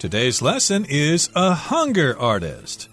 Today's lesson is a hunger artist.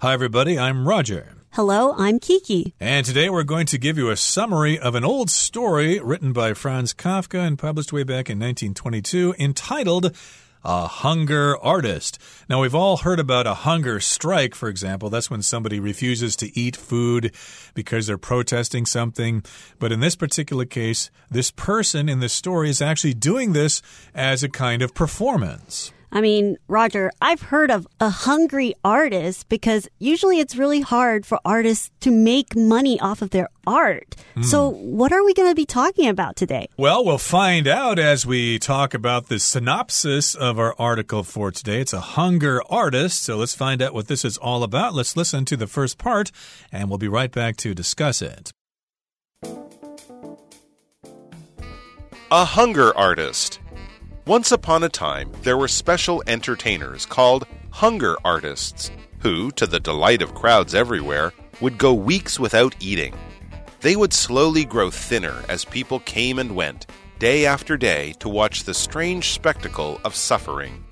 Hi, everybody, I'm Roger. Hello, I'm Kiki. And today we're going to give you a summary of an old story written by Franz Kafka and published way back in 1922 entitled a hunger artist. Now, we've all heard about a hunger strike, for example. That's when somebody refuses to eat food because they're protesting something. But in this particular case, this person in this story is actually doing this as a kind of performance. I mean, Roger, I've heard of a hungry artist because usually it's really hard for artists to make money off of their art. Mm. So, what are we going to be talking about today? Well, we'll find out as we talk about the synopsis of our article for today. It's a hunger artist. So, let's find out what this is all about. Let's listen to the first part, and we'll be right back to discuss it. A hunger artist. Once upon a time, there were special entertainers called hunger artists, who, to the delight of crowds everywhere, would go weeks without eating. They would slowly grow thinner as people came and went, day after day, to watch the strange spectacle of suffering.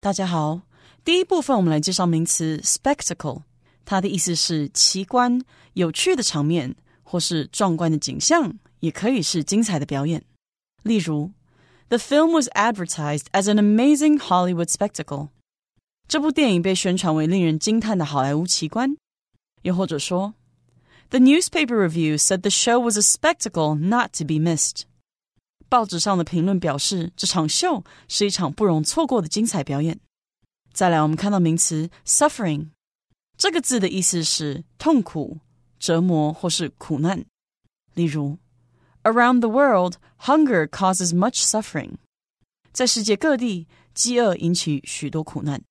大家好，第一部分我们来介绍名词 spectacle，它的意思是奇观、有趣的场面，或是壮观的景象，也可以是精彩的表演。 例如，The film was advertised as an amazing Hollywood spectacle。这部电影被宣传为令人惊叹的好莱坞奇观。又或者说，The newspaper review said the show was a spectacle not to be missed。报纸上的评论表示，这场秀是一场不容错过的精彩表演。再来，我们看到名词 suffering，这个字的意思是痛苦、折磨或是苦难。例如。 Around the world, hunger causes much suffering. 在世界各地，饥饿引起许多苦难。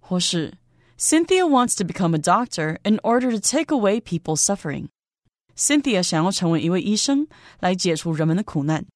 或是 Cynthia wants to become a doctor in order to take away people's suffering. Cynthia 想要成为一位医生，来解除人们的苦难。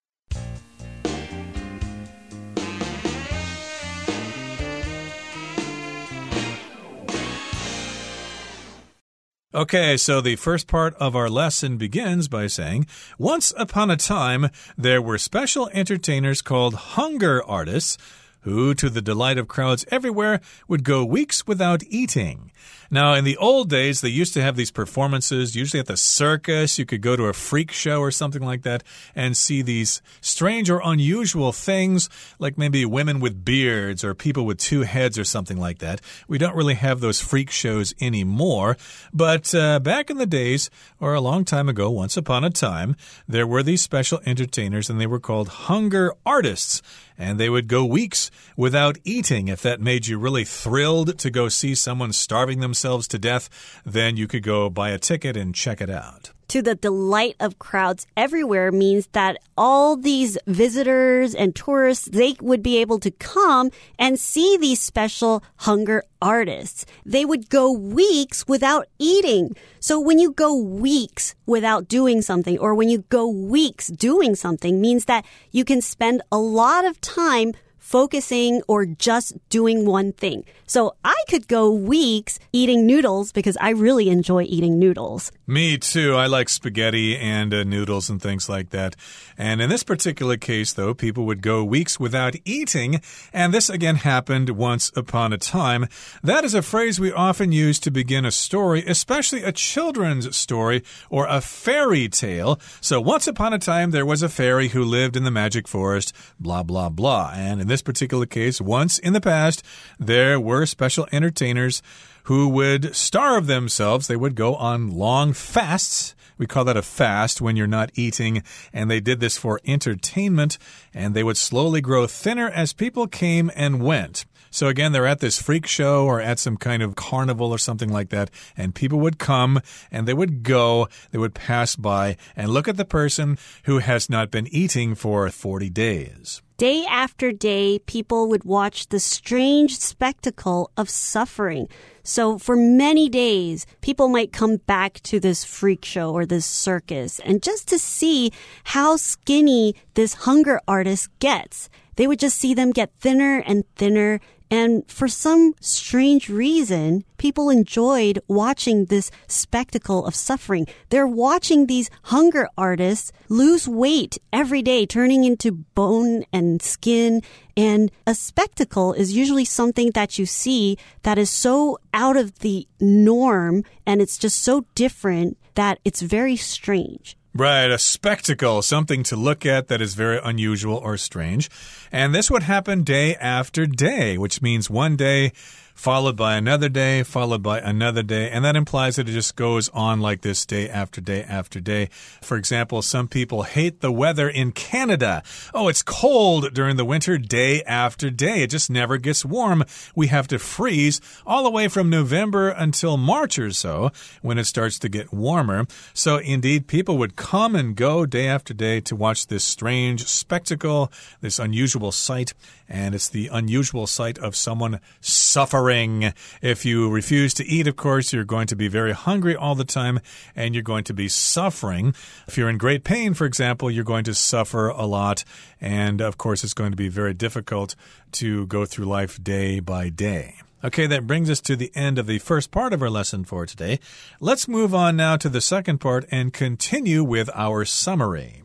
Okay, so the first part of our lesson begins by saying Once upon a time, there were special entertainers called hunger artists who, to the delight of crowds everywhere, would go weeks without eating. Now, in the old days, they used to have these performances, usually at the circus. You could go to a freak show or something like that and see these strange or unusual things, like maybe women with beards or people with two heads or something like that. We don't really have those freak shows anymore. But uh, back in the days, or a long time ago, once upon a time, there were these special entertainers and they were called hunger artists and they would go weeks without eating. If that made you really thrilled to go see someone starving themselves to death, then you could go buy a ticket and check it out to the delight of crowds everywhere means that all these visitors and tourists, they would be able to come and see these special hunger artists. They would go weeks without eating. So when you go weeks without doing something or when you go weeks doing something means that you can spend a lot of time focusing or just doing one thing. So I could go weeks eating noodles because I really enjoy eating noodles. Me too. I like spaghetti and uh, noodles and things like that. And in this particular case, though, people would go weeks without eating. And this again happened once upon a time. That is a phrase we often use to begin a story, especially a children's story or a fairy tale. So once upon a time, there was a fairy who lived in the magic forest, blah, blah, blah. And in this particular case, once in the past, there were special entertainers who would starve themselves. They would go on long fasts. We call that a fast when you're not eating. And they did this for entertainment. And they would slowly grow thinner as people came and went. So again, they're at this freak show or at some kind of carnival or something like that, and people would come and they would go, they would pass by and look at the person who has not been eating for 40 days. Day after day, people would watch the strange spectacle of suffering. So for many days, people might come back to this freak show or this circus and just to see how skinny this hunger artist gets. They would just see them get thinner and thinner And for some strange reason, people enjoyed watching this spectacle of suffering. They're watching these hunger artists lose weight every day, turning into bone and skin. And a spectacle is usually something that you see that is so out of the norm and it's just so different that it's very strange. Right, a spectacle, something to look at that is very unusual or strange. And this would happen day after day, which means one day followed by another day, followed by another day. And that implies that it just goes on like this day after day after day. For example, some people hate the weather in Canada. Oh, it's cold during the winter day after day. It just never gets warm. We have to freeze all the way from November until March or so when it starts to get warmer. So indeed, people would come and go day after day to watch this strange spectacle, this unusual sight. And it's the unusual sight of someone suffering. If you refuse to eat, of course, you're going to be very hungry all the time and you're going to be suffering. If you're in great pain, for example, you're going to suffer a lot. And of course, it's going to be very difficult to go through life day by day. Okay, that brings us to the end of the first part of our lesson for today. Let's move on now to the second part and continue with our summary.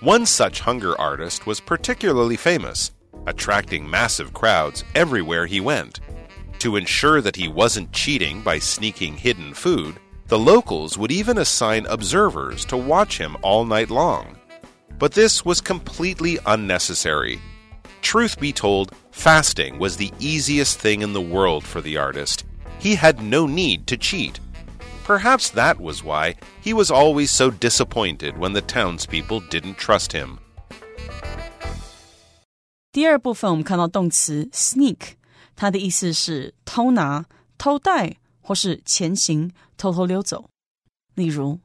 One such hunger artist was particularly famous, attracting massive crowds everywhere he went. To ensure that he wasn't cheating by sneaking hidden food, the locals would even assign observers to watch him all night long. But this was completely unnecessary. Truth be told, fasting was the easiest thing in the world for the artist. He had no need to cheat. Perhaps that was why he was always so disappointed when the townspeople didn't trust him. 第二部分我们看到动词 sneak，它的意思是偷拿、偷带或是前行、偷偷溜走。例如，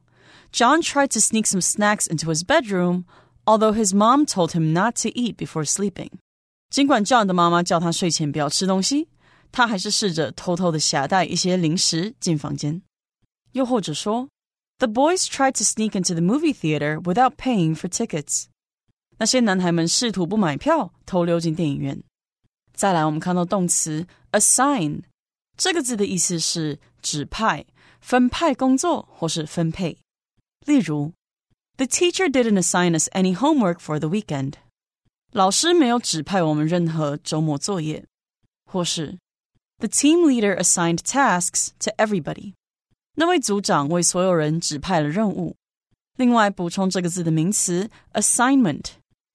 John tried to sneak some snacks into his bedroom, although his mom told him not to eat before sleeping. 尽管 John 的妈妈叫他睡前不要吃东西，他还是试着偷偷的携带一些零食进房间。又或者说，The boys tried to sneak into the movie theater without paying for tickets。 那些男孩们试图不买票，偷溜进电影院。再来，我们看到动词 assign 这个字的意思是指派、分派工作或是分配。例如，The teacher didn't assign us any homework for the weekend。老师没有指派我们任何周末作业。或是，The team leader assigned tasks to everybody。那位组长为所有人指派了任务。另外，补充这个字的名词 assignment，a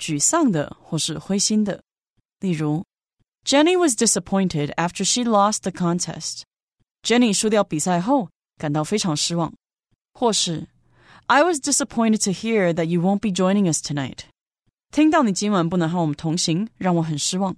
沮丧的或是灰心的。例如，Jenny was disappointed after she lost the contest。Jenny 输掉比赛后感到非常失望。或是，I was disappointed to hear that you won't be joining us tonight。听到你今晚不能和我们同行，让我很失望。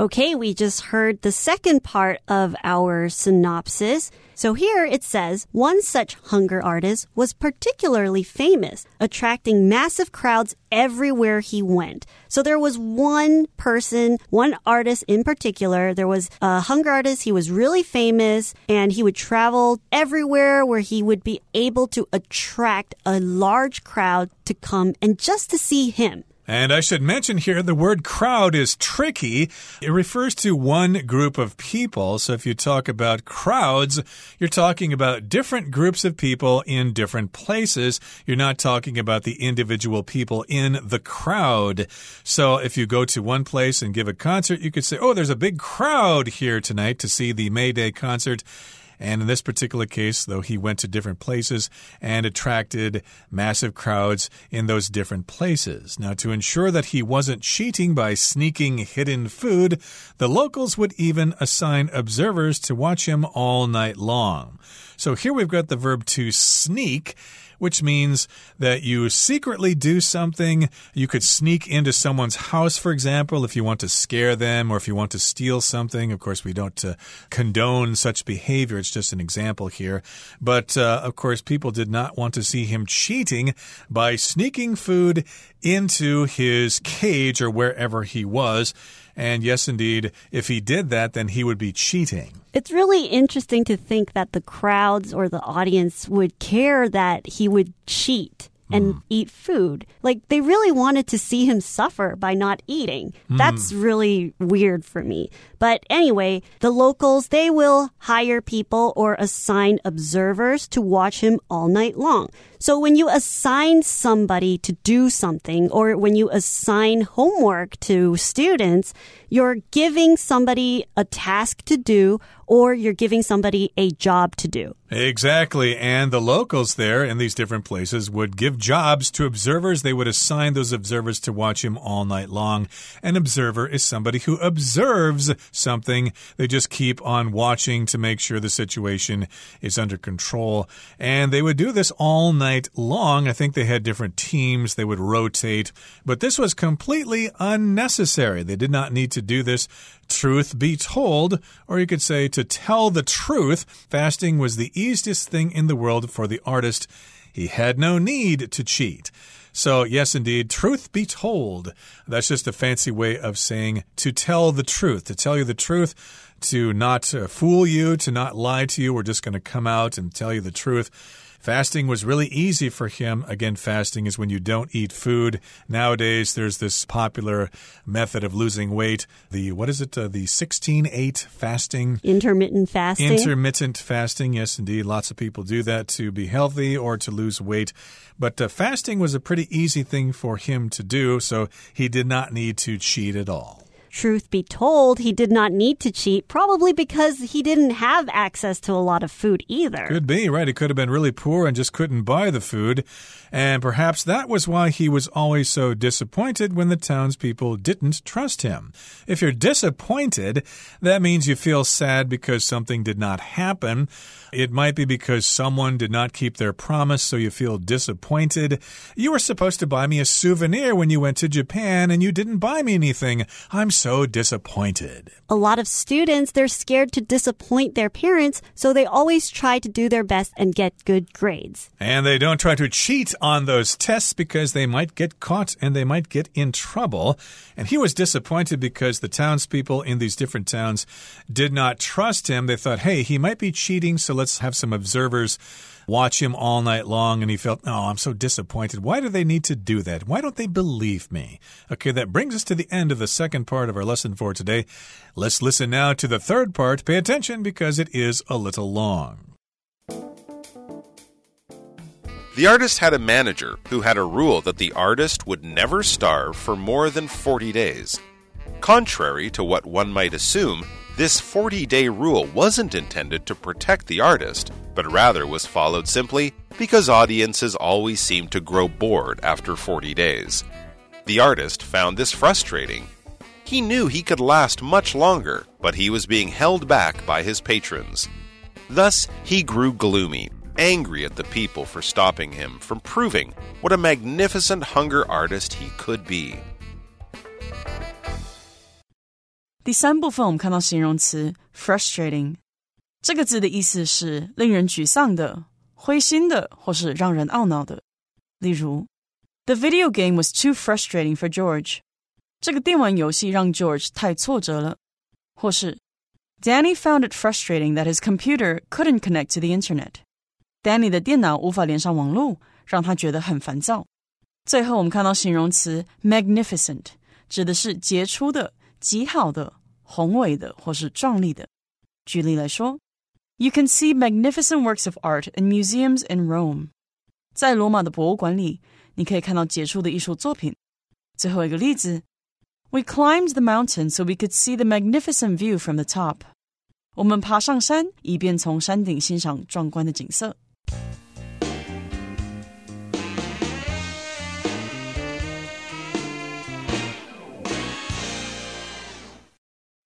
Okay, we just heard the second part of our synopsis. So here it says one such hunger artist was particularly famous, attracting massive crowds everywhere he went. So there was one person, one artist in particular. There was a hunger artist. He was really famous and he would travel everywhere where he would be able to attract a large crowd to come and just to see him. And I should mention here the word crowd is tricky. It refers to one group of people. So if you talk about crowds, you're talking about different groups of people in different places. You're not talking about the individual people in the crowd. So if you go to one place and give a concert, you could say, Oh, there's a big crowd here tonight to see the May Day concert. And in this particular case, though, he went to different places and attracted massive crowds in those different places. Now, to ensure that he wasn't cheating by sneaking hidden food, the locals would even assign observers to watch him all night long. So here we've got the verb to sneak which means that you secretly do something. You could sneak into someone's house, for example, if you want to scare them or if you want to steal something. Of course, we don't uh, condone such behavior. It's just an example here. But uh, of course, people did not want to see him cheating by sneaking food into his cage or wherever he was. And yes, indeed, if he did that, then he would be cheating. It's really interesting to think that the crowds or the audience would care that he would cheat and mm. eat food. Like they really wanted to see him suffer by not eating. Mm. That's really weird for me. But anyway, the locals, they will hire people or assign observers to watch him all night long. So when you assign somebody to do something or when you assign homework to students, you're giving somebody a task to do or you're giving somebody a job to do. Exactly. And the locals there in these different places would give jobs to observers. They would assign those observers to watch him all night long. An observer is somebody who observes something. They just keep on watching to make sure the situation is under control. And they would do this all night long. I think they had different teams, they would rotate, but this was completely unnecessary. They did not need to do this. Truth be told, or you could say to tell the truth, fasting was the easiest thing in the world for the artist. He had no need to cheat. So, yes, indeed, truth be told. That's just a fancy way of saying to tell the truth, to tell you the truth, to not uh, fool you, to not lie to you. We're just going to come out and tell you the truth. Fasting was really easy for him. Again, fasting is when you don't eat food. Nowadays, there's this popular method of losing weight. The, what is it? Uh, the 16 8 fasting. Intermittent fasting. Intermittent fasting. Yes, indeed. Lots of people do that to be healthy or to lose weight. But uh, fasting was a pretty easy thing for him to do, so he did not need to cheat at all. Truth be told, he did not need to cheat, probably because he didn't have access to a lot of food either. Could be, right? He could have been really poor and just couldn't buy the food. And perhaps that was why he was always so disappointed when the townspeople didn't trust him. If you're disappointed, that means you feel sad because something did not happen. It might be because someone did not keep their promise, so you feel disappointed. You were supposed to buy me a souvenir when you went to Japan and you didn't buy me anything. I'm so disappointed. A lot of students, they're scared to disappoint their parents, so they always try to do their best and get good grades. And they don't try to cheat on those tests because they might get caught and they might get in trouble. And he was disappointed because the townspeople in these different towns did not trust him. They thought, hey, he might be cheating, so let's have some observers watch him all night long, and he felt, oh, I'm so disappointed. Why do they need to do that? Why don't they believe me? Okay, that brings us to the end of the second part of our lesson for today. Let's listen now to the third part. Pay attention because it is a little long. The artist had a manager who had a rule that the artist would never starve for more than 40 days. Contrary to what one might assume, this 40 day rule wasn't intended to protect the artist, but rather was followed simply because audiences always seemed to grow bored after 40 days. The artist found this frustrating. He knew he could last much longer, but he was being held back by his patrons. Thus, he grew gloomy, angry at the people for stopping him from proving what a magnificent hunger artist he could be. 第三部分，我们看到形容词 frustrating 这个字的意思是令人沮丧的、灰心的，或是让人懊恼的。例如，The video game was too frustrating for George。这个电玩游戏让 George 太挫折了。或是，Danny found it frustrating that his computer couldn't connect to the internet。Danny 的电脑无法连上网络，让他觉得很烦躁。最后，我们看到形容词 magnificent，指的是杰出的。 极好的、宏伟的或是壮丽的。举例来说，You can see magnificent works of art in museums in Rome。在罗马的博物馆里，你可以看到杰出的艺术作品。最后一个例子，We climbed the mountain so we could see the magnificent view from the top。 我们爬上山，以便从山顶欣赏壮观的景色。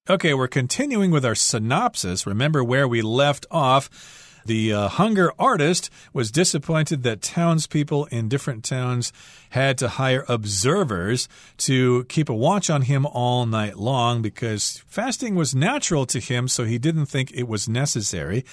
Okay, we're continuing with our synopsis. Remember where we left off. The uh, hunger artist was disappointed that townspeople in different towns had to hire observers to keep a watch on him all night long because fasting was natural to him, so he didn't think it was necessary.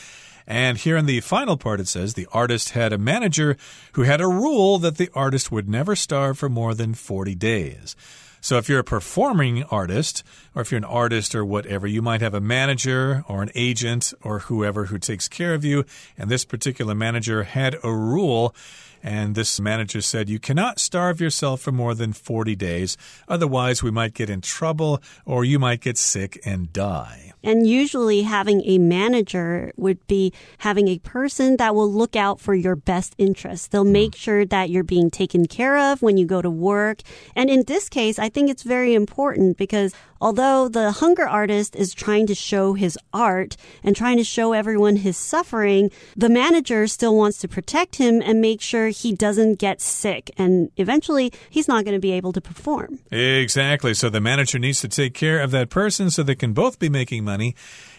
And here in the final part, it says the artist had a manager who had a rule that the artist would never starve for more than 40 days. So if you're a performing artist, or if you're an artist or whatever, you might have a manager or an agent or whoever who takes care of you. And this particular manager had a rule. And this manager said, You cannot starve yourself for more than 40 days. Otherwise, we might get in trouble or you might get sick and die. And usually having a manager would be having a person that will look out for your best interests. They'll mm-hmm. make sure that you're being taken care of when you go to work. And in this case, I think it's very important because although the hunger artist is trying to show his art and trying to show everyone his suffering, the manager still wants to protect him and make sure he doesn't get sick. And eventually, he's not going to be able to perform. Exactly. So the manager needs to take care of that person so they can both be making money.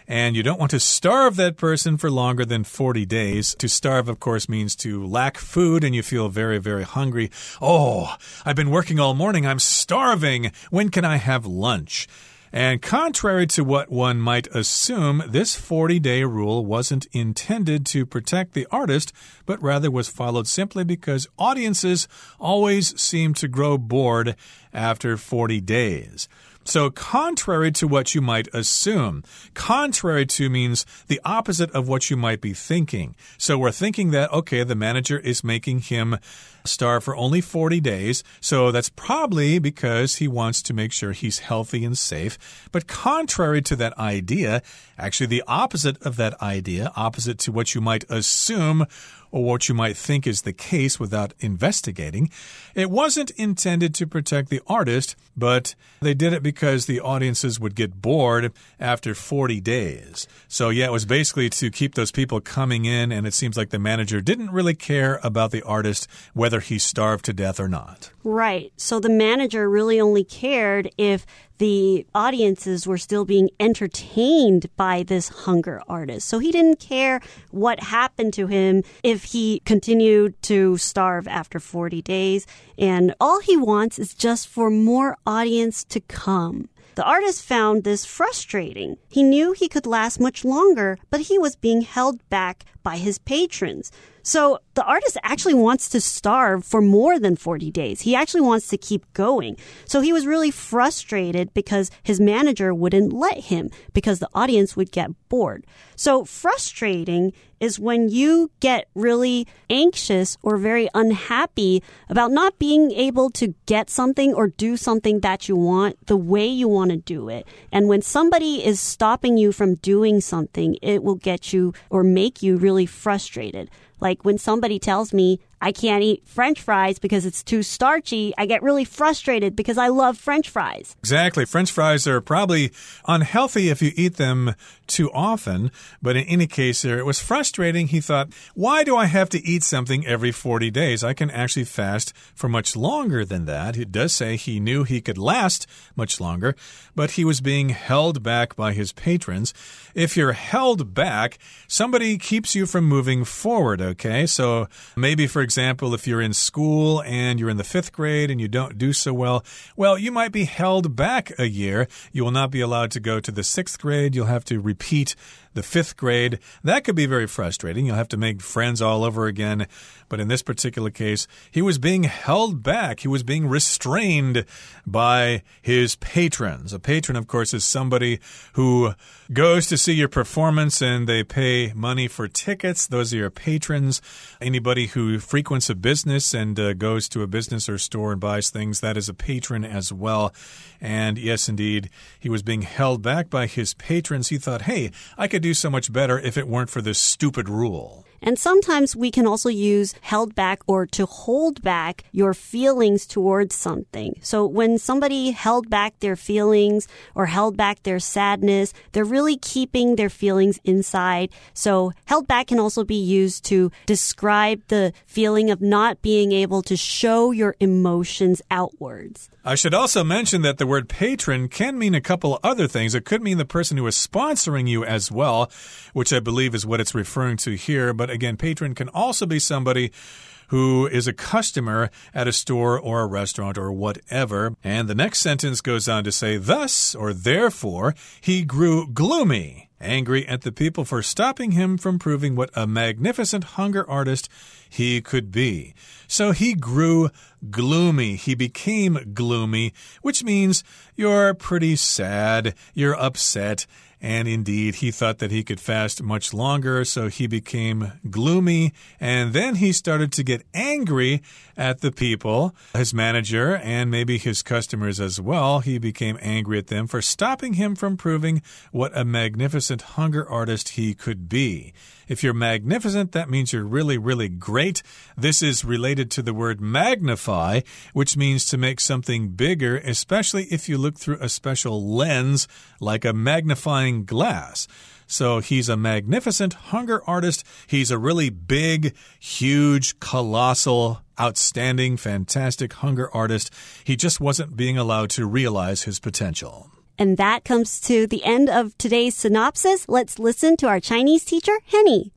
And you don't want to starve that person for longer than 40 days. To starve, of course, means to lack food and you feel very, very hungry. Oh, I've been working all morning. I'm starving. When can I have lunch? And contrary to what one might assume, this 40 day rule wasn't intended to protect the artist, but rather was followed simply because audiences always seem to grow bored after 40 days. So, contrary to what you might assume, contrary to means the opposite of what you might be thinking. So, we're thinking that, okay, the manager is making him starve for only 40 days. So, that's probably because he wants to make sure he's healthy and safe. But, contrary to that idea, actually, the opposite of that idea, opposite to what you might assume or what you might think is the case without investigating. It wasn't intended to protect the artist, but they did it because the audiences would get bored after 40 days. So, yeah, it was basically to keep those people coming in, and it seems like the manager didn't really care about the artist, whether he starved to death or not. Right. So the manager really only cared if the audiences were still being entertained by this hunger artist. So he didn't care what happened to him if he continued to starve after 40 days. And all he wants is just for more audience to come. The artist found this frustrating. He knew he could last much longer, but he was being held back by his patrons. So the artist actually wants to starve for more than 40 days. He actually wants to keep going. So he was really frustrated because his manager wouldn't let him because the audience would get bored. So frustrating is when you get really anxious or very unhappy about not being able to get something or do something that you want the way you want to do it. And when somebody is stopping you from doing something, it will get you or make you really frustrated. Like when somebody tells me I can't eat french fries because it's too starchy, I get really frustrated because I love french fries. Exactly. French fries are probably unhealthy if you eat them too often. But in any case, it was frustrating. He thought, why do I have to eat something every 40 days? I can actually fast for much longer than that. It does say he knew he could last much longer, but he was being held back by his patrons. If you're held back, somebody keeps you from moving forward, okay? So maybe, for example, if you're in school and you're in the fifth grade and you don't do so well, well, you might be held back a year. You will not be allowed to go to the sixth grade. You'll have to repeat the fifth grade. That could be very frustrating. You'll have to make friends all over again. But in this particular case, he was being held back. He was being restrained by his patrons. A patron, of course, is somebody who goes to see your performance and they pay money for tickets. Those are your patrons. Anybody who frequents a business and uh, goes to a business or store and buys things, that is a patron as well. And yes, indeed, he was being held back by his patrons. He thought, hey, I could do so much better if it weren't for this stupid rule. And sometimes we can also use held back or to hold back your feelings towards something. So when somebody held back their feelings or held back their sadness, they're really keeping their feelings inside. So held back can also be used to describe the feeling of not being able to show your emotions outwards. I should also mention that the word patron can mean a couple other things. It could mean the person who is sponsoring you as well, which I believe is what it's referring to here. But again, patron can also be somebody who is a customer at a store or a restaurant or whatever. And the next sentence goes on to say, Thus or therefore, he grew gloomy angry at the people for stopping him from proving what a magnificent hunger artist he could be. So he grew gloomy. He became gloomy, which means you're pretty sad, you're upset, and indeed, he thought that he could fast much longer, so he became gloomy. And then he started to get angry at the people, his manager, and maybe his customers as well. He became angry at them for stopping him from proving what a magnificent hunger artist he could be. If you're magnificent, that means you're really, really great. This is related to the word magnify, which means to make something bigger, especially if you look through a special lens like a magnifying glass. So he's a magnificent hunger artist. He's a really big, huge, colossal, outstanding, fantastic hunger artist. He just wasn't being allowed to realize his potential. And that comes to the end of today's synopsis. Let's listen to our Chinese teacher, Henny.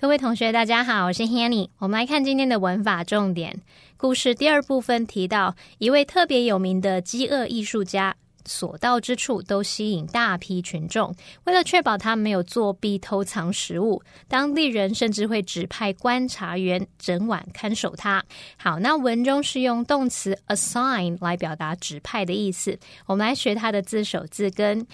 各位同学，大家好，我是 Hanny。我们来看今天的文法重点。故事第二部分提到一位特别有名的饥饿艺术家。 所到之处都吸引大批群众。为了确保他没有作弊偷藏食物，当地人甚至会指派观察员整晚看守他。好，那文中是用动词 assign 来表达指派的意思。我们来学它的字首字根。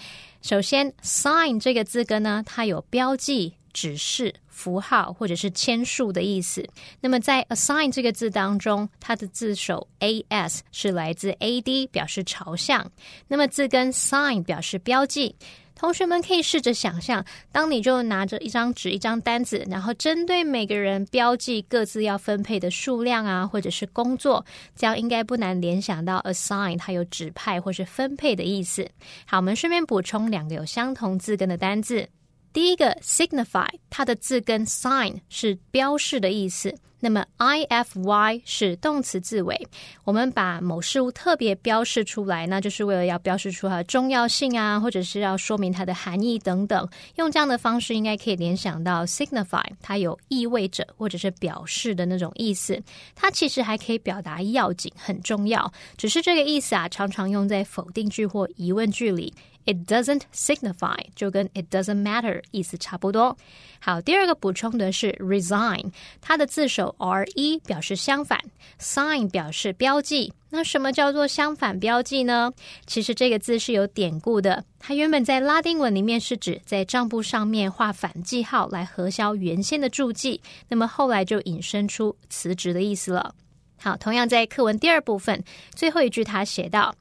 首先，sign 这个字根呢，它有标记、指示。符号或者是签署的意思。那么在 assign 这个字当中，它的字首 as 是来自 ad，表示朝向。那么字根 sign 表示标记。同学们可以试着想象，当你就拿着一张纸、一张单子，然后针对每个人标记各自要分配的数量啊，或者是工作，这样应该不难联想到 assign 它有指派或是分配的意思。好，我们顺便补充两个有相同字根的单字。第一个 signify，它的字根 sign 是标示的意思。那么 i f y 是动词字尾。我们把某事物特别标示出来，那就是为了要标示出它的重要性啊，或者是要说明它的含义等等。用这样的方式，应该可以联想到 signify，它有意味着或者是表示的那种意思。它其实还可以表达要紧、很重要。只是这个意思啊，常常用在否定句或疑问句里。It doesn't signify，就跟 it doesn't matter 意思差不多。好，第二个补充的是 resign，它的字首 r e 表示相反，sign 表示标记。那什么叫做相反标记呢？其实这个字是有典故的，它原本在拉丁文里面是指在账簿上面画反记号来核销原先的注记，那么后来就引申出辞职的意思了。好，同样在课文第二部分最后一句，他写道。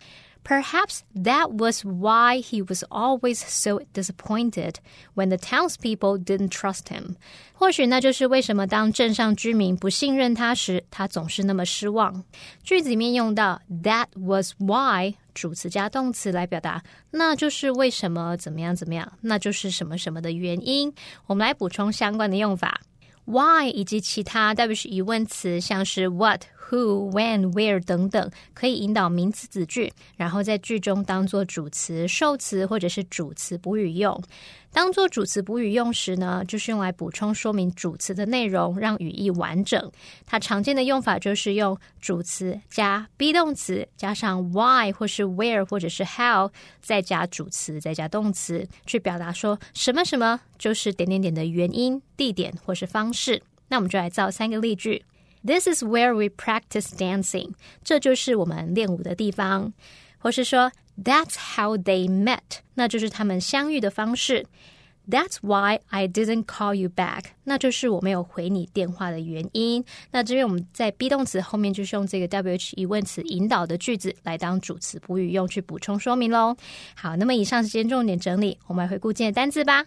Perhaps that was why he was always so disappointed when the townspeople didn't trust him. 或许那就是为什么当镇上居民不信任他时，他总是那么失望。句子里面用到 that was why 主词加动词来表达，那就是为什么怎么样怎么样，那就是什么什么的原因。我们来补充相关的用法。Why 以及其他代表是疑问词，像是 What、Who、When、Where 等等，可以引导名词子句，然后在句中当做主词、受词或者是主词补语用。当做主词补语用时呢，就是用来补充说明主词的内容，让语义完整。它常见的用法就是用主词加 be 动词，加上 why 或是 where 或者是 how，再加主词，再加动词，去表达说什么什么就是点点点的原因、地点或是方式。那我们就来造三个例句 ：This is where we practice dancing。这就是我们练舞的地方。或是说 That's how they met，那就是他们相遇的方式。 That's why I didn't call you back。那就是我没有回你电话的原因。那这边我们在 be 动词后面就是用这个 WH 疑问词引导的句子来当主词补语用，去补充说明喽。好，那么以上是今天重点整理，我们来回顾今天的单字吧。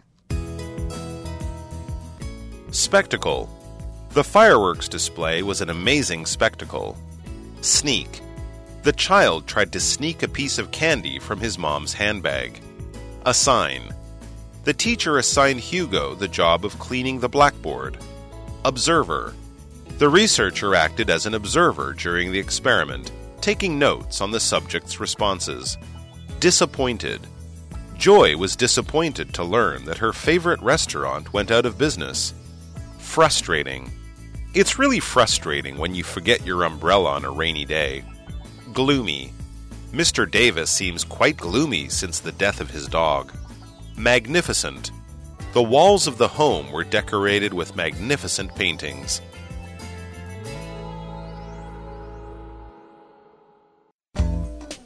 Spectacle. The fireworks display was an amazing spectacle. Sneak. The child tried to sneak a piece of candy from his mom's handbag. Assign. The teacher assigned Hugo the job of cleaning the blackboard. Observer. The researcher acted as an observer during the experiment, taking notes on the subject's responses. Disappointed. Joy was disappointed to learn that her favorite restaurant went out of business. Frustrating. It's really frustrating when you forget your umbrella on a rainy day. Gloomy. Mr. Davis seems quite gloomy since the death of his dog. Magnificent. The walls of the home were decorated with magnificent paintings.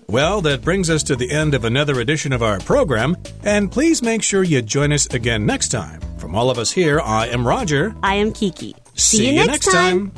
Well, that brings us to the end of another edition of our program, and please make sure you join us again next time. From all of us here, I am Roger. I am Kiki. See, you next time.